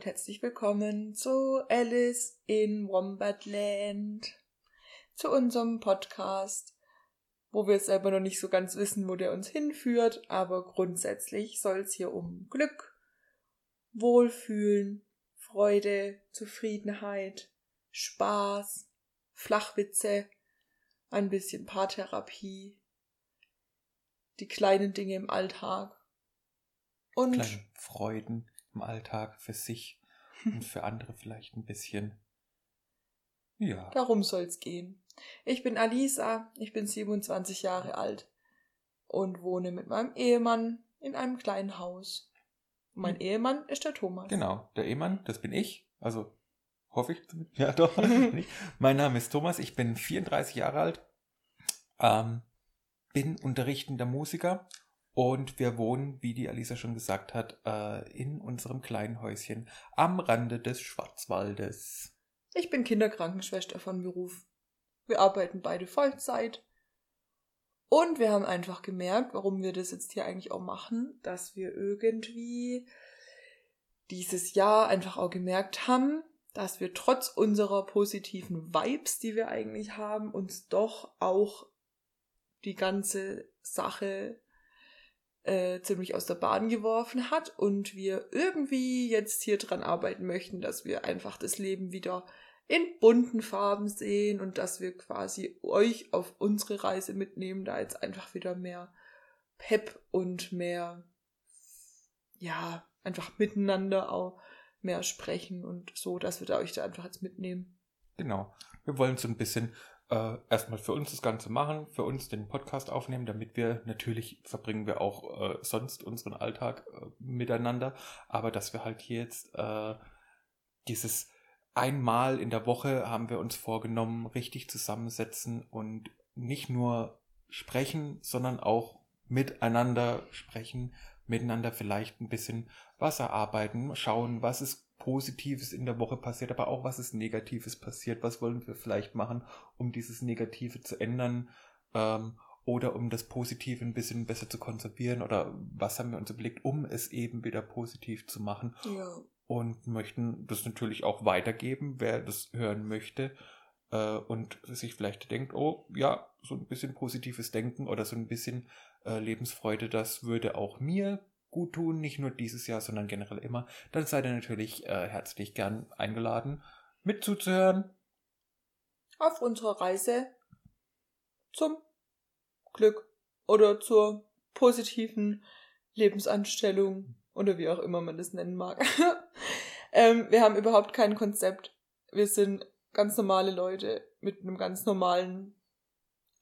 und herzlich willkommen zu Alice in Wombatland, zu unserem Podcast, wo wir selber noch nicht so ganz wissen, wo der uns hinführt, aber grundsätzlich soll es hier um Glück, Wohlfühlen, Freude, Zufriedenheit, Spaß, Flachwitze, ein bisschen Paartherapie, die kleinen Dinge im Alltag und Kleine Freuden im Alltag für sich und für andere vielleicht ein bisschen. Ja. darum soll's gehen. Ich bin Alisa, ich bin 27 Jahre alt und wohne mit meinem Ehemann in einem kleinen Haus. Mein Hm. Ehemann ist der Thomas. Genau, der Ehemann, das bin ich. Also hoffe ich. zumindest. Ja, doch. bin ich. mein Name ist Thomas, ich bin 34 Jahre alt, ähm, bin unterrichtender Musiker und wir wohnen, wie die Alisa schon gesagt hat, äh, in unserem kleinen Häuschen am Rande des Schwarzwaldes. Ich bin Kinderkrankenschwester von Beruf. Wir arbeiten beide Vollzeit. Und wir haben einfach gemerkt, warum wir das jetzt hier eigentlich auch machen, dass wir irgendwie dieses Jahr einfach auch gemerkt haben, dass wir trotz unserer positiven Vibes, die wir eigentlich haben, uns doch auch die ganze Sache äh, ziemlich aus der Bahn geworfen hat und wir irgendwie jetzt hier dran arbeiten möchten, dass wir einfach das Leben wieder in bunten Farben sehen und dass wir quasi euch auf unsere Reise mitnehmen, da jetzt einfach wieder mehr Pep und mehr, ja, einfach miteinander auch mehr sprechen und so, dass wir da euch da einfach jetzt mitnehmen. Genau. Wir wollen so ein bisschen äh, erstmal für uns das Ganze machen, für uns den Podcast aufnehmen, damit wir natürlich verbringen wir auch äh, sonst unseren Alltag äh, miteinander, aber dass wir halt hier jetzt äh, dieses einmal in der Woche haben wir uns vorgenommen, richtig zusammensetzen und nicht nur sprechen, sondern auch miteinander sprechen, miteinander vielleicht ein bisschen was erarbeiten, schauen, was ist Positives in der Woche passiert, aber auch was ist Negatives passiert, was wollen wir vielleicht machen, um dieses Negative zu ändern ähm, oder um das Positive ein bisschen besser zu konservieren? Oder was haben wir uns überlegt, um es eben wieder positiv zu machen? Ja. und möchten das natürlich auch weitergeben, wer das hören möchte äh, und sich vielleicht denkt, oh ja, so ein bisschen positives Denken oder so ein bisschen äh, Lebensfreude, das würde auch mir gut tun, nicht nur dieses Jahr, sondern generell immer, dann seid ihr natürlich äh, herzlich gern eingeladen, mit zuzuhören. Auf unserer Reise zum Glück oder zur positiven Lebensanstellung oder wie auch immer man das nennen mag. ähm, wir haben überhaupt kein Konzept. Wir sind ganz normale Leute mit einem ganz normalen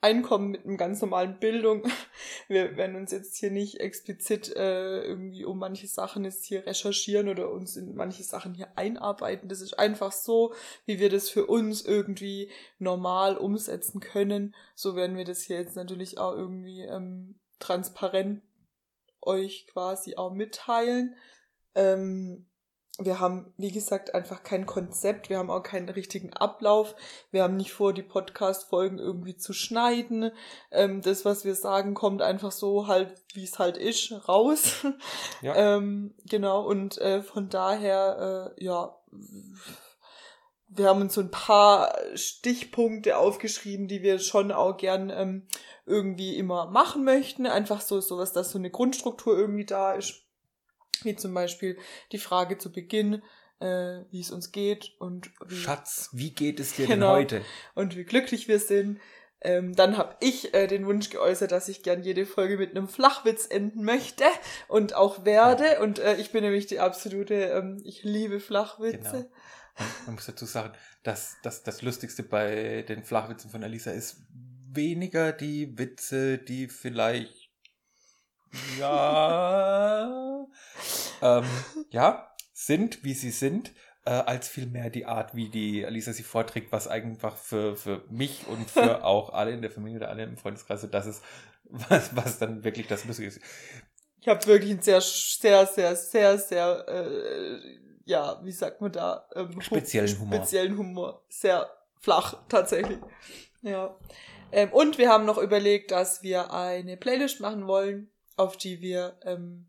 Einkommen, mit einem ganz normalen Bildung. Wir werden uns jetzt hier nicht explizit äh, irgendwie um manche Sachen jetzt hier recherchieren oder uns in manche Sachen hier einarbeiten. Das ist einfach so, wie wir das für uns irgendwie normal umsetzen können. So werden wir das hier jetzt natürlich auch irgendwie ähm, transparent euch quasi auch mitteilen. Ähm, wir haben, wie gesagt, einfach kein Konzept. Wir haben auch keinen richtigen Ablauf. Wir haben nicht vor, die Podcast-Folgen irgendwie zu schneiden. Ähm, das, was wir sagen, kommt einfach so halt, wie es halt ist, raus. Ja. ähm, genau, und äh, von daher, äh, ja, wir haben uns so ein paar Stichpunkte aufgeschrieben, die wir schon auch gern ähm, irgendwie immer machen möchten. Einfach so sowas, dass so eine Grundstruktur irgendwie da ist. Wie zum Beispiel die Frage zu Beginn, äh, wie es uns geht und wie, Schatz, wie geht es dir Genau. denn heute? und wie glücklich wir sind. Ähm, dann habe ich äh, den Wunsch geäußert, dass ich gern jede Folge mit einem Flachwitz enden möchte und auch werde. Und äh, ich bin nämlich die absolute, ähm, ich liebe Flachwitze. Genau. Und man muss dazu sagen, dass, dass das Lustigste bei den Flachwitzen von Alisa ist weniger die Witze, die vielleicht ja ähm, ja sind, wie sie sind, äh, als vielmehr die Art, wie die Alisa sie vorträgt, was einfach für, für mich und für auch alle in der Familie oder alle im Freundeskreis, so das ist, was, was dann wirklich das Lustige ist. Ich habe wirklich einen sehr, sehr, sehr, sehr, sehr, äh, ja, wie sagt man da? Ähm, Speziellen Humor. Speziellen Humor. Sehr flach, tatsächlich. Ja. Ähm, und wir haben noch überlegt, dass wir eine Playlist machen wollen, auf die wir ähm,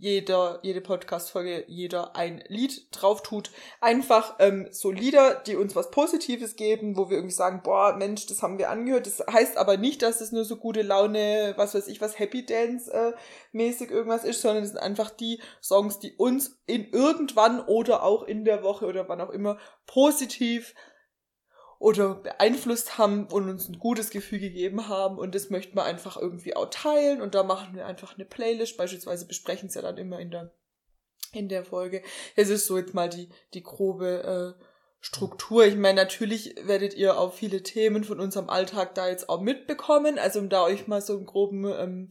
jeder, jede Podcast-Folge, jeder ein Lied drauf tut. Einfach ähm, so Lieder, die uns was Positives geben, wo wir irgendwie sagen, boah, Mensch, das haben wir angehört. Das heißt aber nicht, dass es nur so gute Laune, was weiß ich, was Happy Dance äh, irgendwas ist, sondern es sind einfach die Songs, die uns in irgendwann oder auch in der Woche oder wann auch immer positiv oder beeinflusst haben und uns ein gutes Gefühl gegeben haben und das möchten wir einfach irgendwie auch teilen und da machen wir einfach eine Playlist, beispielsweise besprechen es ja dann immer in der in der Folge. Es ist so jetzt mal die die grobe äh, Struktur. Ich meine, natürlich werdet ihr auch viele Themen von unserem Alltag da jetzt auch mitbekommen, also um da euch mal so einen groben ähm,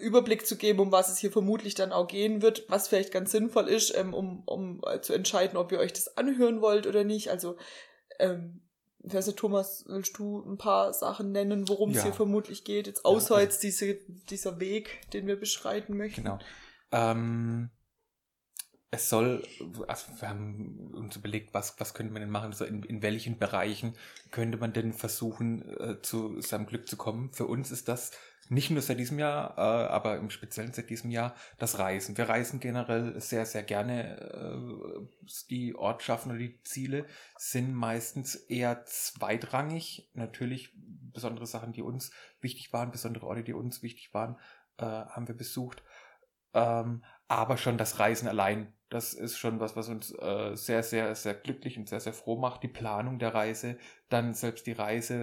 Überblick zu geben, um was es hier vermutlich dann auch gehen wird, was vielleicht ganz sinnvoll ist, ähm, um, um äh, zu entscheiden, ob ihr euch das anhören wollt oder nicht. Also ähm, ich weiß nicht, Thomas, willst du ein paar Sachen nennen, worum es hier vermutlich geht? Jetzt außer ja, jetzt diese, dieser Weg, den wir beschreiten möchten. Genau. Ähm, es soll, also wir haben uns überlegt, was, was könnte man denn machen, also in, in welchen Bereichen könnte man denn versuchen, äh, zu seinem Glück zu kommen. Für uns ist das nicht nur seit diesem Jahr, äh, aber im Speziellen seit diesem Jahr das Reisen. Wir reisen generell sehr, sehr gerne. Äh, die Ortschaften oder die Ziele sind meistens eher zweitrangig. Natürlich besondere Sachen, die uns wichtig waren, besondere Orte, die uns wichtig waren, äh, haben wir besucht. Ähm, aber schon das Reisen allein das ist schon was, was uns äh, sehr, sehr, sehr glücklich und sehr, sehr froh macht. Die Planung der Reise, dann selbst die Reise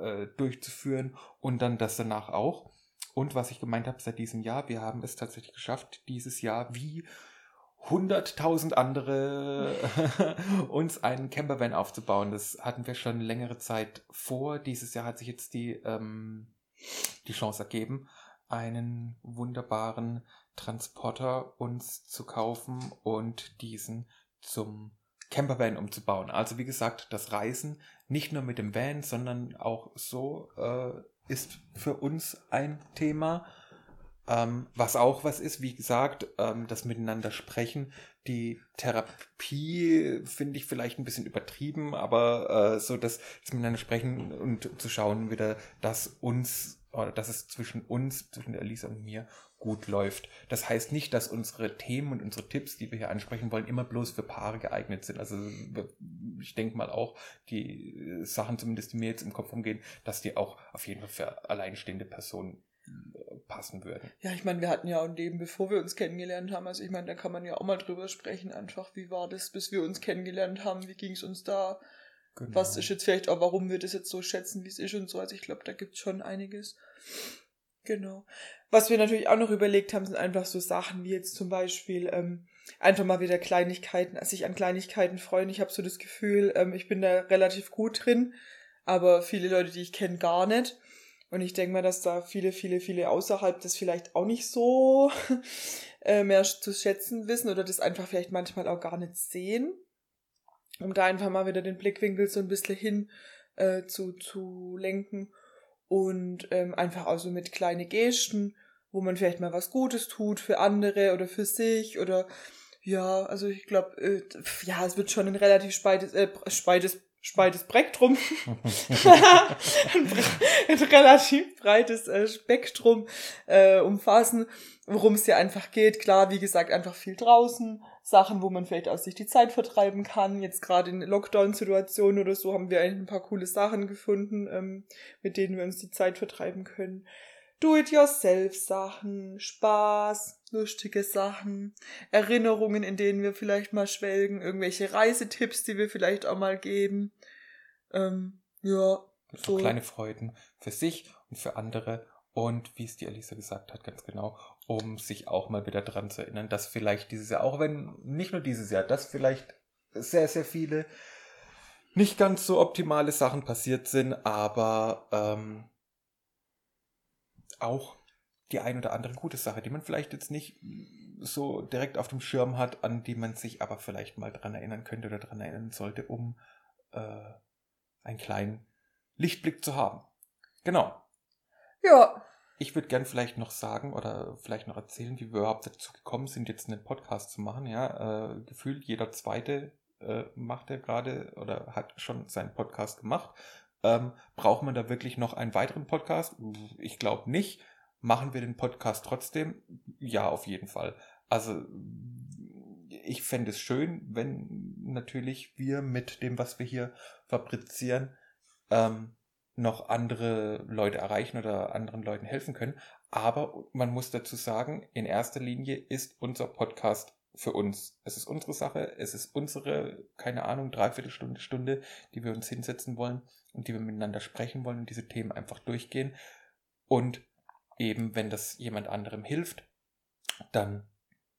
äh, durchzuführen und dann das danach auch. Und was ich gemeint habe seit diesem Jahr, wir haben es tatsächlich geschafft, dieses Jahr wie 100.000 andere uns einen Campervan aufzubauen. Das hatten wir schon längere Zeit vor. Dieses Jahr hat sich jetzt die, ähm, die Chance ergeben, einen wunderbaren Transporter uns zu kaufen und diesen zum Campervan umzubauen. Also wie gesagt, das Reisen nicht nur mit dem Van, sondern auch so äh, ist für uns ein Thema. Ähm, was auch was ist, wie gesagt, ähm, das Miteinander sprechen. Die Therapie finde ich vielleicht ein bisschen übertrieben, aber äh, so das, das Miteinander sprechen und zu schauen wieder, dass uns oder dass es zwischen uns, zwischen der Elisa und mir gut läuft. Das heißt nicht, dass unsere Themen und unsere Tipps, die wir hier ansprechen wollen, immer bloß für Paare geeignet sind. Also ich denke mal auch, die Sachen zumindest, die mir jetzt im Kopf umgehen, dass die auch auf jeden Fall für alleinstehende Personen äh, passen würden. Ja, ich meine, wir hatten ja auch ein Leben, bevor wir uns kennengelernt haben. Also ich meine, da kann man ja auch mal drüber sprechen, einfach, wie war das, bis wir uns kennengelernt haben, wie ging es uns da, genau. was ist jetzt vielleicht auch, warum wir das jetzt so schätzen, wie es ist und so. Also ich glaube, da gibt es schon einiges. Genau. Was wir natürlich auch noch überlegt haben, sind einfach so Sachen wie jetzt zum Beispiel ähm, einfach mal wieder Kleinigkeiten, sich an Kleinigkeiten freuen. Ich habe so das Gefühl, ähm, ich bin da relativ gut drin, aber viele Leute, die ich kenne, gar nicht. Und ich denke mal, dass da viele, viele, viele außerhalb das vielleicht auch nicht so äh, mehr zu schätzen wissen oder das einfach vielleicht manchmal auch gar nicht sehen. Um da einfach mal wieder den Blickwinkel so ein bisschen hin äh, zu, zu lenken und ähm, einfach auch so mit kleine Gesten, wo man vielleicht mal was Gutes tut für andere oder für sich oder ja, also ich glaube, äh, ja, es wird schon ein relativ speites, äh, speites, speites Spektrum, ein, ein, relativ breites äh, Spektrum äh, umfassen, worum es ja einfach geht. Klar, wie gesagt, einfach viel draußen, Sachen, wo man vielleicht aus sich die Zeit vertreiben kann. Jetzt gerade in Lockdown-Situationen oder so haben wir eigentlich ein paar coole Sachen gefunden, ähm, mit denen wir uns die Zeit vertreiben können. Do-it-yourself-Sachen, Spaß, lustige Sachen, Erinnerungen, in denen wir vielleicht mal schwelgen, irgendwelche Reisetipps, die wir vielleicht auch mal geben. Ähm, ja, so. Kleine Freuden für sich und für andere und wie es die Elisa gesagt hat, ganz genau, um sich auch mal wieder dran zu erinnern, dass vielleicht dieses Jahr, auch wenn nicht nur dieses Jahr, dass vielleicht sehr, sehr viele nicht ganz so optimale Sachen passiert sind, aber ähm, auch die ein oder andere gute Sache, die man vielleicht jetzt nicht so direkt auf dem Schirm hat, an die man sich aber vielleicht mal dran erinnern könnte oder dran erinnern sollte, um äh, einen kleinen Lichtblick zu haben. Genau. Ja, ich würde gern vielleicht noch sagen oder vielleicht noch erzählen, wie wir überhaupt dazu gekommen sind, jetzt einen Podcast zu machen. Ja, äh, gefühlt jeder zweite äh, macht er gerade oder hat schon seinen Podcast gemacht. Ähm, braucht man da wirklich noch einen weiteren Podcast? Ich glaube nicht. Machen wir den Podcast trotzdem? Ja, auf jeden Fall. Also ich fände es schön, wenn natürlich wir mit dem, was wir hier fabrizieren, ähm, noch andere Leute erreichen oder anderen Leuten helfen können. Aber man muss dazu sagen, in erster Linie ist unser Podcast für uns. Es ist unsere Sache, es ist unsere, keine Ahnung, Dreiviertelstunde, Stunde, die wir uns hinsetzen wollen und die wir miteinander sprechen wollen und diese Themen einfach durchgehen. Und eben, wenn das jemand anderem hilft, dann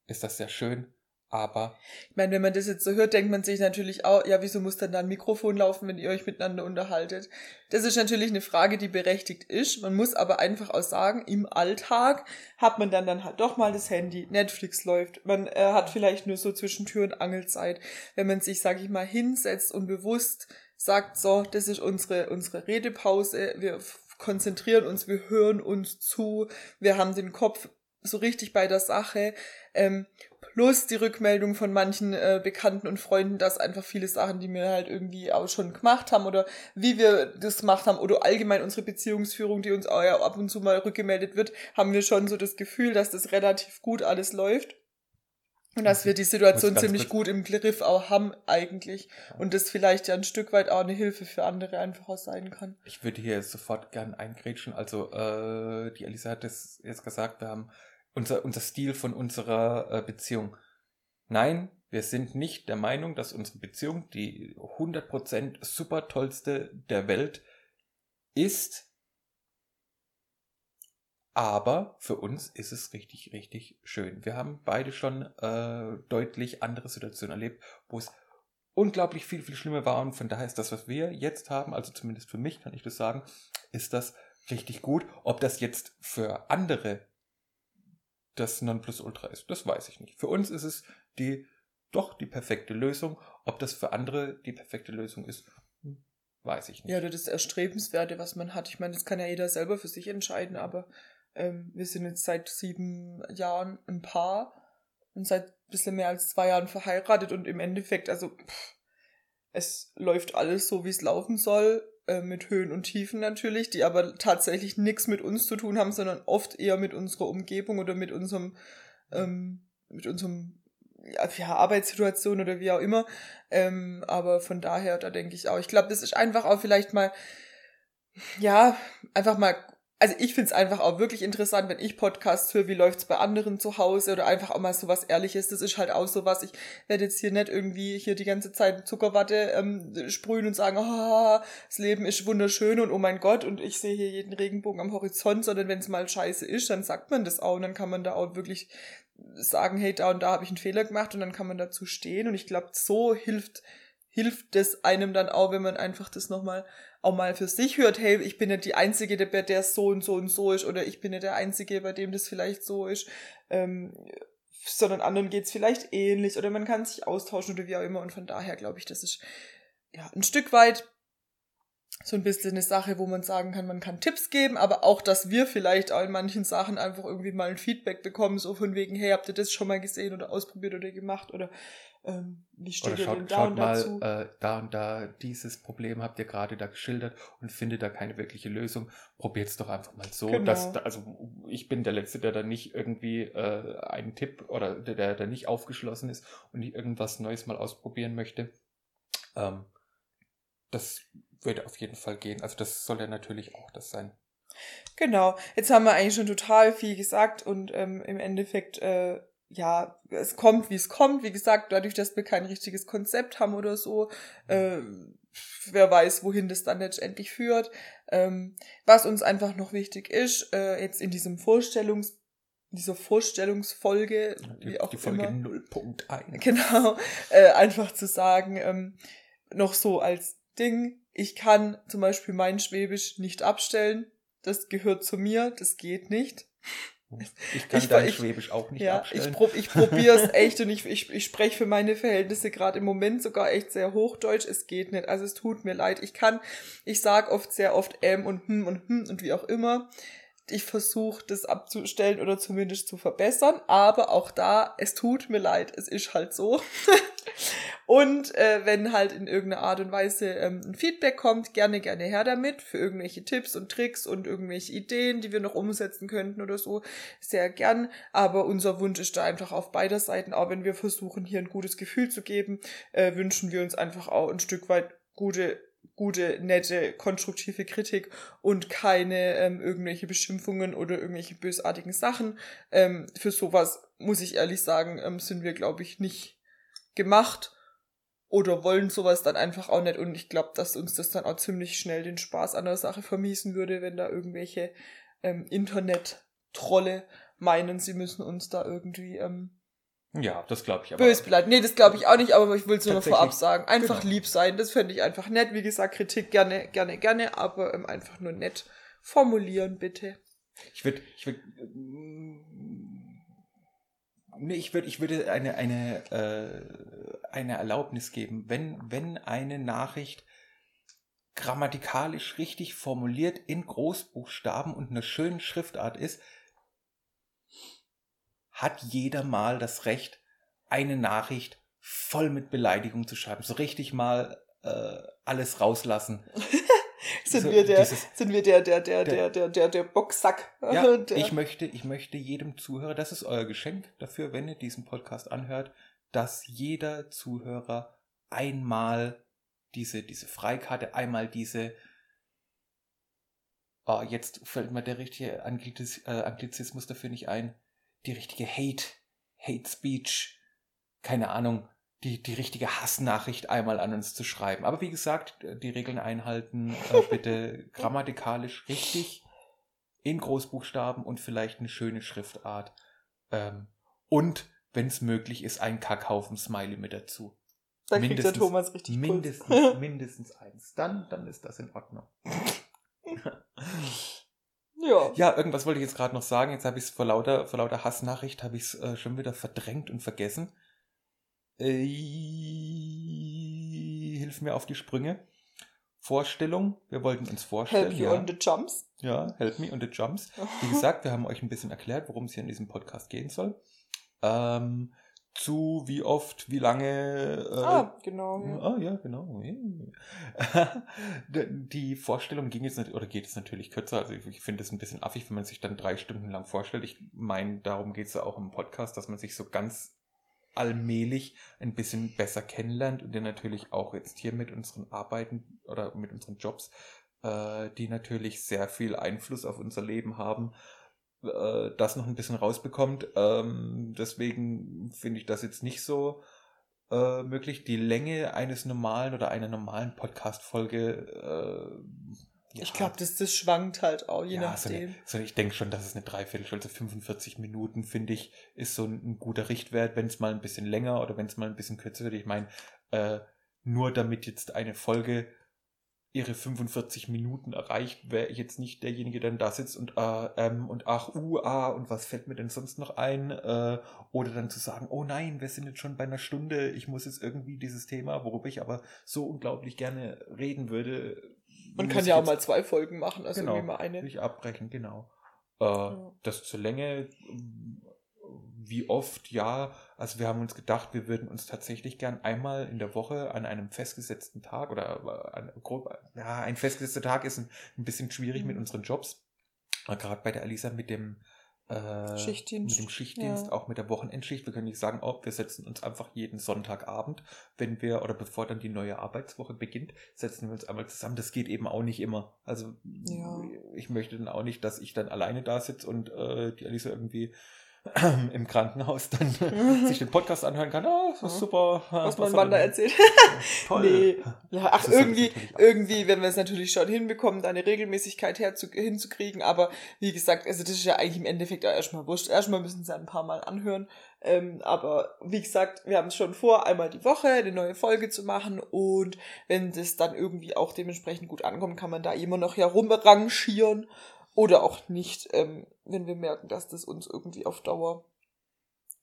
ist das sehr schön. Aber. Ich meine, wenn man das jetzt so hört, denkt man sich natürlich auch, ja, wieso muss dann da ein Mikrofon laufen, wenn ihr euch miteinander unterhaltet? Das ist natürlich eine Frage, die berechtigt ist. Man muss aber einfach auch sagen, im Alltag hat man dann dann halt doch mal das Handy, Netflix läuft, man äh, hat vielleicht nur so zwischen Tür und Angelzeit. Wenn man sich, sag ich mal, hinsetzt und bewusst sagt, so, das ist unsere, unsere Redepause, wir konzentrieren uns, wir hören uns zu, wir haben den Kopf so richtig bei der Sache. Ähm, plus die Rückmeldung von manchen äh, Bekannten und Freunden, dass einfach viele Sachen, die wir halt irgendwie auch schon gemacht haben oder wie wir das gemacht haben oder allgemein unsere Beziehungsführung, die uns auch ja ab und zu mal rückgemeldet wird, haben wir schon so das Gefühl, dass das relativ gut alles läuft. Und dass wir die Situation ziemlich gut im Griff auch haben eigentlich. Und das vielleicht ja ein Stück weit auch eine Hilfe für andere einfach auch sein kann. Ich würde hier sofort gern eingrätschen. Also äh, die Elisa hat es jetzt gesagt, wir haben unser, unser Stil von unserer äh, Beziehung. Nein, wir sind nicht der Meinung, dass unsere Beziehung die 100% super tollste der Welt ist. Aber für uns ist es richtig, richtig schön. Wir haben beide schon äh, deutlich andere Situationen erlebt, wo es unglaublich viel, viel schlimmer war. Und von daher ist das, was wir jetzt haben, also zumindest für mich kann ich das sagen, ist das richtig gut. Ob das jetzt für andere das Nonplusultra ist. Das weiß ich nicht. Für uns ist es die doch die perfekte Lösung. Ob das für andere die perfekte Lösung ist, weiß ich nicht. Ja, das Erstrebenswerte, was man hat. Ich meine, das kann ja jeder selber für sich entscheiden, aber ähm, wir sind jetzt seit sieben Jahren ein Paar und seit ein bisschen mehr als zwei Jahren verheiratet und im Endeffekt, also pff, es läuft alles so, wie es laufen soll. Äh, mit Höhen und Tiefen natürlich, die aber tatsächlich nichts mit uns zu tun haben, sondern oft eher mit unserer Umgebung oder mit unserem, ähm, mit unserem ja, Arbeitssituation oder wie auch immer. Ähm, aber von daher, da denke ich auch, ich glaube, das ist einfach auch vielleicht mal, ja, einfach mal also ich find's einfach auch wirklich interessant, wenn ich Podcasts höre, wie läuft's bei anderen zu Hause oder einfach auch mal so was Ehrliches. Das ist halt auch so was. Ich werde jetzt hier nicht irgendwie hier die ganze Zeit Zuckerwatte ähm, sprühen und sagen, oh, das Leben ist wunderschön und oh mein Gott und ich sehe hier jeden Regenbogen am Horizont, sondern wenn es mal scheiße ist, dann sagt man das auch und dann kann man da auch wirklich sagen, hey, da und da habe ich einen Fehler gemacht und dann kann man dazu stehen und ich glaube, so hilft hilft es einem dann auch, wenn man einfach das nochmal auch mal für sich hört, hey, ich bin nicht die Einzige, der, der so und so und so ist, oder ich bin nicht der Einzige, bei dem das vielleicht so ist, ähm, sondern anderen geht's vielleicht ähnlich, oder man kann sich austauschen oder wie auch immer. Und von daher glaube ich, das ist ja ein Stück weit so ein bisschen eine Sache, wo man sagen kann, man kann Tipps geben, aber auch, dass wir vielleicht auch in manchen Sachen einfach irgendwie mal ein Feedback bekommen, so von wegen, hey, habt ihr das schon mal gesehen oder ausprobiert oder gemacht oder ähm, wie steht Oder ihr schaut, denn da schaut und mal, dazu? äh, da und da, dieses Problem habt ihr gerade da geschildert und findet da keine wirkliche Lösung. Probiert's doch einfach mal so. Genau. Dass, also ich bin der Letzte, der da nicht irgendwie äh, einen Tipp oder der, der, der nicht aufgeschlossen ist und nicht irgendwas Neues mal ausprobieren möchte. Ähm, das würde auf jeden Fall gehen. Also das soll ja natürlich auch das sein. Genau. Jetzt haben wir eigentlich schon total viel gesagt und ähm, im Endeffekt äh, ja, es kommt, wie es kommt. Wie gesagt, dadurch, dass wir kein richtiges Konzept haben oder so, äh, wer weiß, wohin das dann letztendlich führt. Ähm, was uns einfach noch wichtig ist, äh, jetzt in diesem Vorstellungs dieser Vorstellungsfolge, Die, wie auch die Folge immer, 0.1. genau, äh, einfach zu sagen, ähm, noch so als Ding, ich kann zum Beispiel mein Schwäbisch nicht abstellen, das gehört zu mir, das geht nicht. Ich kann Ich- dein ich- Schwäbisch auch nicht ja, abstellen. ich, prob, ich probiere es echt und ich, ich, ich spreche für meine Verhältnisse gerade im Moment sogar echt sehr Hochdeutsch. Es geht nicht. Also es tut mir leid. Ich kann, ich sag oft sehr oft ähm und hm und hm und wie auch immer. Ich versuche das abzustellen oder zumindest zu verbessern, aber auch da, es tut mir leid, es ist halt so. Und äh, wenn halt in irgendeiner Art und Weise ähm, ein Feedback kommt, gerne, gerne her damit für irgendwelche Tipps und Tricks und irgendwelche Ideen, die wir noch umsetzen könnten oder so. Sehr gern. Aber unser Wunsch ist da einfach auf beider Seiten, auch wenn wir versuchen, hier ein gutes Gefühl zu geben, äh, wünschen wir uns einfach auch ein Stück weit gute gute, nette, konstruktive Kritik und keine ähm, irgendwelche Beschimpfungen oder irgendwelche bösartigen Sachen. Ähm, für sowas, muss ich ehrlich sagen, ähm, sind wir, glaube ich, nicht gemacht oder wollen sowas dann einfach auch nicht. Und ich glaube, dass uns das dann auch ziemlich schnell den Spaß an der Sache vermiesen würde, wenn da irgendwelche ähm, Internet-Trolle meinen, sie müssen uns da irgendwie ähm, Ja, das glaube ich aber. bös beleidigen. Nee, das glaube ich auch nicht, aber ich will es nur noch vorab sagen. Einfach Genau. lieb sein, das fände ich einfach nett. Wie gesagt, Kritik gerne, gerne, gerne, aber ähm, einfach nur nett formulieren, bitte. Ich würde, ich würde, nee, ich würde, ich würde eine, eine, äh, eine Erlaubnis geben, wenn, wenn eine Nachricht grammatikalisch richtig formuliert in Großbuchstaben und einer schönen Schriftart ist, hat jeder mal das Recht, eine Nachricht voll mit Beleidigung zu schreiben. So richtig mal äh, alles rauslassen. Sind So, wir der, dieses- sind wir der, der, der, Der- der, der, der, Boxsack. Ja, der, ich möchte, ich möchte jedem Zuhörer, das ist euer Geschenk dafür, wenn ihr diesen Podcast anhört, dass jeder Zuhörer einmal diese, diese Freikarte, einmal diese, oh, jetzt fällt mir der richtige Angliz, äh, Anglizismus dafür nicht ein, die richtige Hate, Hate Speech, keine Ahnung, die, die richtige Hassnachricht einmal an uns zu schreiben. Aber wie gesagt, die Regeln einhalten, äh, bitte grammatikalisch richtig in Großbuchstaben und vielleicht eine schöne Schriftart. Ähm, und, wenn es möglich ist, ein Kackhaufen-Smiley mit dazu. da kriegt der mindestens- Thomas richtig Puls. Mindestens, mindestens eins. Dann, dann ist das in Ordnung. Ja. Ja, irgendwas wollte ich jetzt gerade noch sagen. Jetzt habe ich es vor lauter, vor lauter Hassnachricht habe ich es äh, schon wieder verdrängt und vergessen. Äh, hilf mir auf die Sprünge. Vorstellung. Wir wollten uns vorstellen. Help you ja. on the jumps. Ja, Help Me on the Jumps. Wie gesagt, wir haben euch ein bisschen erklärt, worum es hier in diesem Podcast gehen soll. Ähm, zu wie oft, wie lange. Äh, ah, genau. Ja. Ah, ja, genau. Die Vorstellung ging jetzt oder geht es natürlich kürzer. Also ich, ich finde es ein bisschen affig, wenn man sich dann drei Stunden lang vorstellt. Ich meine, darum geht es ja auch im Podcast, dass man sich so ganz allmählich ein bisschen besser kennenlernt und dann natürlich auch jetzt hier mit unseren Arbeiten oder mit unseren Jobs, äh, die natürlich sehr viel Einfluss auf unser Leben haben, äh, das noch ein bisschen rausbekommt. Ähm, deswegen finde ich das jetzt nicht so äh, möglich. Die Länge eines normalen oder einer normalen Podcast-Folge. Ja, Ich glaube, das, das schwankt halt auch, je ja, so nachdem. eine, so ich denke schon, dass es eine Dreiviertelstunde, also 45 Minuten, finde ich, ist so ein, ein guter Richtwert, wenn es mal ein bisschen länger oder wenn es mal ein bisschen kürzer wird. Ich meine, äh, nur damit jetzt eine Folge ihre 45 Minuten erreicht, wäre ich jetzt nicht derjenige, der dann da sitzt und äh, ähm, und ach, uh, ah, und was fällt mir denn sonst noch ein? Äh, oder dann zu sagen, oh nein, wir sind jetzt schon bei einer Stunde, ich muss jetzt irgendwie dieses Thema, worüber ich aber so unglaublich gerne reden würde. Man kann ja auch mal zwei Folgen machen, also Genau. irgendwie mal eine. will ich abbrechen, genau. Äh, Ja. Das zur Länge, wie oft, ja. Also wir haben uns gedacht, wir würden uns tatsächlich gern einmal in der Woche an einem festgesetzten Tag oder äh, an, grob, ja, ein festgesetzter Tag ist ein, ein bisschen schwierig mit Mhm. unseren Jobs. Gerade bei der Alisa mit dem äh, Schichtdienst. mit dem Schichtdienst, Ja. auch mit der Wochenendschicht. Wir können nicht sagen, oh, wir setzen uns einfach jeden Sonntagabend, wenn wir, oder bevor dann die neue Arbeitswoche beginnt, setzen wir uns einmal zusammen. Das geht eben auch nicht immer. Also Ja. ich möchte dann auch nicht, dass ich dann alleine da sitze und äh, die Alisa irgendwie im Krankenhaus dann sich den Podcast anhören kann. Ah, ist Ja. super. Was hat mein Mann da erzählt. Toll. Nee. Ja, ach, ist irgendwie, irgendwie, wenn wir es natürlich schon hinbekommen, da eine Regelmäßigkeit herzu, hinzukriegen. Aber wie gesagt, also das ist ja eigentlich im Endeffekt auch erstmal wurscht. Erstmal müssen sie ein paar Mal anhören. Ähm, aber wie gesagt, wir haben es schon vor, einmal die Woche eine neue Folge zu machen. Und wenn das dann irgendwie auch dementsprechend gut ankommt, kann man da immer noch herumrangieren. Oder auch nicht, ähm, wenn wir merken, dass das uns irgendwie auf Dauer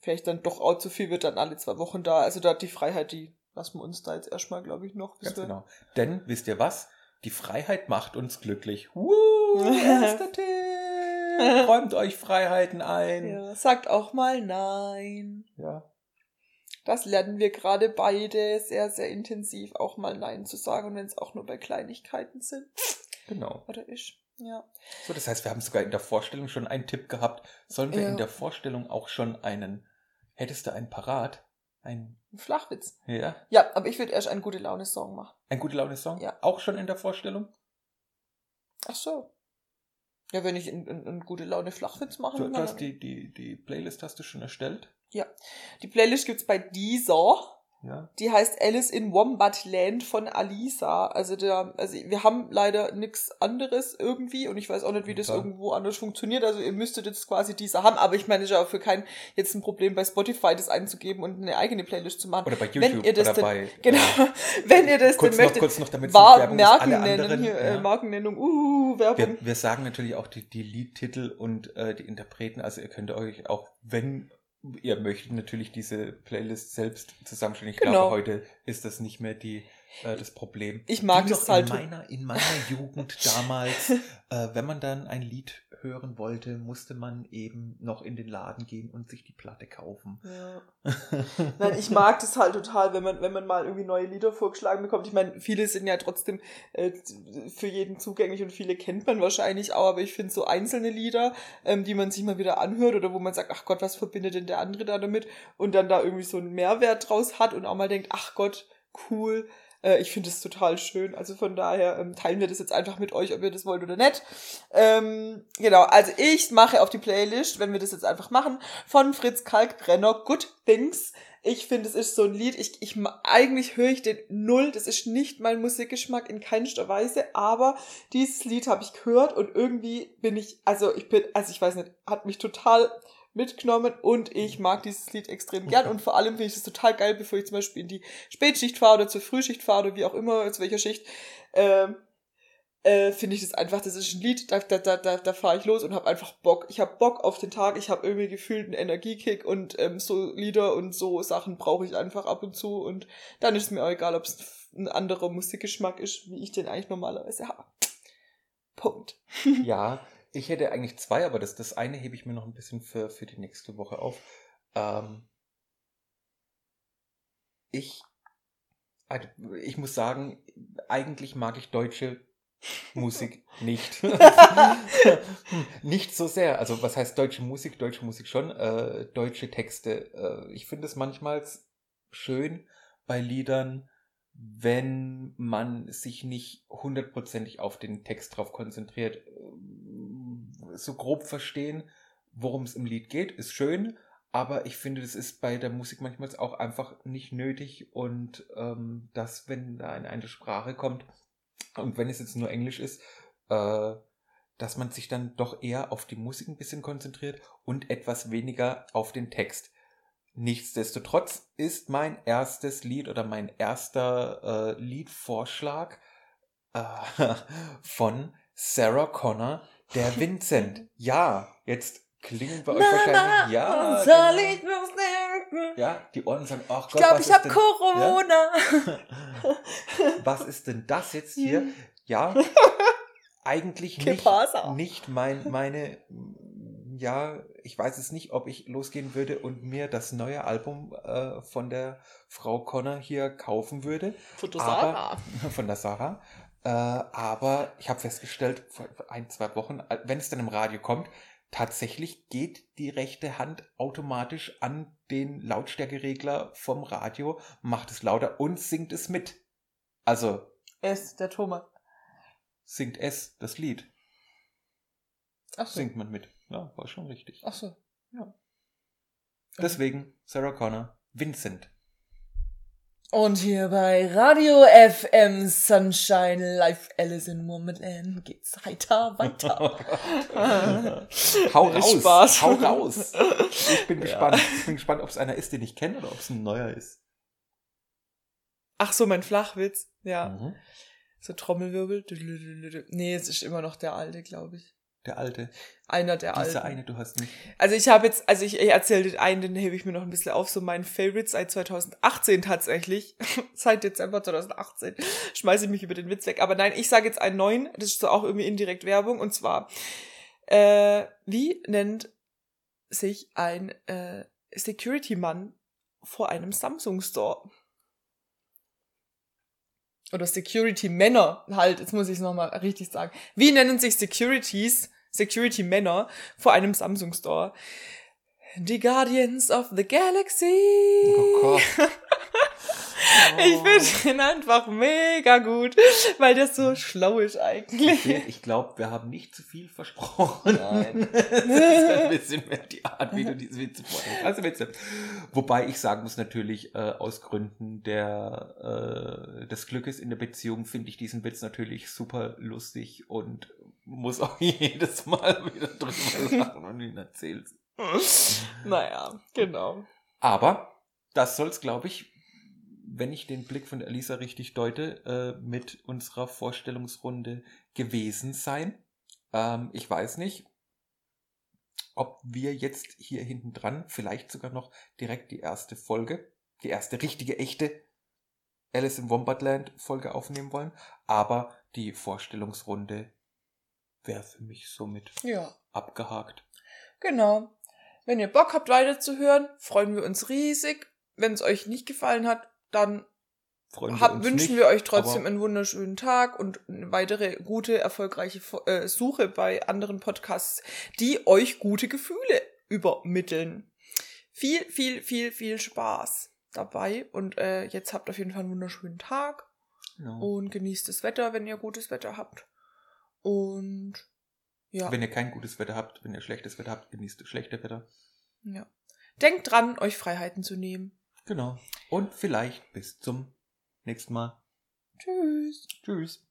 vielleicht dann doch auch zu viel wird, dann alle zwei Wochen da. Also da die Freiheit, die lassen wir uns da jetzt erstmal, glaube ich, noch. Ganz genau. Denn, wisst ihr was? Die Freiheit macht uns glücklich. Woo, erster Tipp. Räumt euch Freiheiten ein. Ja, sagt auch mal nein. Ja. das lernen wir gerade beide sehr, sehr intensiv auch mal Nein zu sagen wenn es auch nur bei Kleinigkeiten sind. Genau. Oder ich. Ja. So, das heißt, wir haben sogar in der Vorstellung schon einen Tipp gehabt. Sollen wir Ja. in der Vorstellung auch schon einen, hättest du einen parat? Ein, Flachwitz. ja, Ja, aber ich würde erst einen gute Laune-Song machen. ein gute Laune-Song? Ja. Auch schon in der Vorstellung? Ach so. Ja, wenn ich einen, einen, einen gute Laune Flachwitz machen Du, will, du hast die, die, die Playlist hast du schon erstellt? Die Playlist gibt's bei Deezer. Ja. Die heißt Alice in Wombat Land von Alisa. Also der, also wir haben leider nichts anderes irgendwie und ich weiß auch nicht, wie das irgendwo anders funktioniert. Also ihr müsstet jetzt quasi diese haben, aber ich meine, es ist ja auch für kein jetzt ein Problem bei Spotify das einzugeben und eine eigene Playlist zu machen. Oder bei Wenn YouTube ihr das oder denn- bei. Genau, äh, wenn ihr das kurz, denn noch, möchtet. kurz noch, damit War nicht Werbung ist, Marken alle nennen anderen, hier, äh, ja. Markennennung, uh, Werbung. Wir, wir sagen natürlich auch die, die Liedtitel und äh, die Interpreten. Also ihr könnt euch auch, wenn ihr möchtet, natürlich diese Playlist selbst zusammenstellen. Ich Genau. glaube, heute ist das nicht mehr die, äh, das Problem. Ich mag das halt. In meiner, in meiner Jugend damals, äh, wenn man dann ein Lied hören wollte, musste man eben noch in den Laden gehen und sich die Platte kaufen. Ja. Nein, ich mag das halt total, wenn man, wenn man mal irgendwie neue Lieder vorgeschlagen bekommt. Ich meine, viele sind ja trotzdem äh, für jeden zugänglich und viele kennt man wahrscheinlich auch, aber ich finde so einzelne Lieder, ähm, die man sich mal wieder anhört oder wo man sagt, ach Gott, was verbindet denn der andere da damit? Und dann da irgendwie so einen Mehrwert draus hat und auch mal denkt, ach Gott, cool. Äh, ich finde es total schön. Also von daher ähm, teilen wir das jetzt einfach mit euch, ob ihr das wollt oder nicht. Ähm, genau, also ich mache auf die Playlist, wenn wir das jetzt einfach machen, von Fritz Kalkbrenner Good Things. Ich finde, es ist so ein Lied, ich, ich eigentlich höre ich den null, das ist nicht mein Musikgeschmack in keinster Weise, aber dieses Lied habe ich gehört und irgendwie bin ich, also ich bin, also ich weiß nicht, hat mich total mitgenommen und ich mag dieses Lied extrem gern und vor allem finde ich es total geil, bevor ich zum Beispiel in die Spätschicht fahre oder zur Frühschicht fahre oder wie auch immer, zu welcher Schicht, ähm, äh, finde ich das einfach, das ist ein Lied, da, da, da, da, da fahre ich los und habe einfach Bock. Ich habe Bock auf den Tag, ich habe irgendwie gefühlt einen Energiekick und ähm, so Lieder und so Sachen brauche ich einfach ab und zu und dann ist es mir auch egal, ob es ein anderer Musikgeschmack ist, wie ich den eigentlich normalerweise habe. Punkt. Ja, ich hätte eigentlich zwei, aber das, das eine hebe ich mir noch ein bisschen für, für die nächste Woche auf. Ähm, ich, also, ich muss sagen, eigentlich mag ich deutsche Musik nicht. nicht so sehr. Also was heißt deutsche Musik? Deutsche Musik schon. Äh, deutsche Texte. Äh, ich finde es manchmal schön bei Liedern, wenn man sich nicht hundertprozentig auf den Text drauf konzentriert. So grob verstehen, worum es im Lied geht, ist schön, aber ich finde, das ist bei der Musik manchmal auch einfach nicht nötig und ähm, dass, wenn da eine, eine Sprache kommt und wenn es jetzt nur Englisch ist, äh, dass man sich dann doch eher auf die Musik ein bisschen konzentriert und etwas weniger auf den Text. Nichtsdestotrotz ist mein erstes Lied oder mein erster äh, Liedvorschlag äh, von Sarah Connor, der Vincent. Ja, jetzt klingen bei euch wahrscheinlich. Ja, soll ich bloß denken? ja, die Ohren sagen, ach Ich Gott, glaube, was ich habe Corona. was ist denn das jetzt hier? Ja, eigentlich nicht, nicht mein, meine, ja, ich weiß es nicht, ob ich losgehen würde und mir das neue Album äh, von der Frau Connor hier kaufen würde, Foto Aber- von der Sarah. Äh, aber ich habe festgestellt, vor ein, zwei Wochen, wenn es dann im Radio kommt, tatsächlich geht die rechte Hand automatisch an den Lautstärkeregler vom Radio, macht es lauter und singt es mit. Also Es, der Thomas. singt es das Lied, Ach so. singt man mit. Ja, war schon richtig. Ach so. Deswegen Sarah Connor, Vincent. Und hier bei Radio FM Sunshine Live Alice in Wonderland geht's weiter, weiter. hau raus, Spaß. hau raus. Ich bin Ja. gespannt. Ich bin gespannt, ob es einer ist, den ich kenne oder ob es ein neuer ist. Ach so, mein Flachwitz. Ja. Mhm. So Trommelwirbel. Nee, es ist immer noch der alte, glaube ich. Der alte. Einer der Dieser alten. eine, du hast nicht. Also ich habe jetzt, also ich, ich erzähle den einen, den hebe ich mir noch ein bisschen auf, so mein Favorite seit 2018 tatsächlich. seit Dezember 2018 schmeiße ich mich über den Witz weg. Aber nein, ich sage jetzt einen neuen, das ist so auch irgendwie indirekt Werbung, und zwar, äh, wie nennt sich ein äh, Security-Mann vor einem Samsung Store. Oder Security Männer, halt, jetzt muss ich es nochmal richtig sagen. Wie nennen sich Securities, Security Männer vor einem Samsung Store? Die Guardians of the Galaxy. Oh Gott. Ich finde ihn einfach mega gut, weil der so schlau ist eigentlich. Ich glaube, wir haben nicht zu viel versprochen. Nein. das ist ein bisschen mehr die Art, wie du diese Witze vorstellst. Also Witze. Wobei ich sagen muss natürlich, äh, aus Gründen der, äh, des Glückes in der Beziehung finde ich diesen Witz natürlich super lustig und muss auch jedes Mal wieder drüber lachen und ihn erzählen. naja, genau. Aber das soll's, glaube ich, wenn ich den Blick von Elisa richtig deute, äh, mit unserer Vorstellungsrunde gewesen sein. Ähm, ich weiß nicht, ob wir jetzt hier hinten dran vielleicht sogar noch direkt die erste Folge, die erste richtige, echte Alice in Wombatland Folge aufnehmen wollen. Aber die Vorstellungsrunde wäre für mich somit Ja, abgehakt. genau. Wenn ihr Bock habt weiterzuhören, freuen wir uns riesig. Wenn es euch nicht gefallen hat, dann Freuen hab, wünschen nicht, wir euch trotzdem einen wunderschönen Tag und eine weitere gute, erfolgreiche Fo- äh, Suche bei anderen Podcasts, die euch gute Gefühle übermitteln. Viel, viel, viel, viel Spaß dabei und äh, jetzt habt auf jeden Fall einen wunderschönen Tag Genau. und genießt das Wetter, wenn ihr gutes Wetter habt. Und ja, Wenn ihr kein gutes Wetter habt, wenn ihr schlechtes Wetter habt, genießt das schlechte Wetter. ja. Denkt dran, euch Freiheiten zu nehmen. Genau. Und vielleicht bis zum nächsten Mal. Tschüss. Tschüss.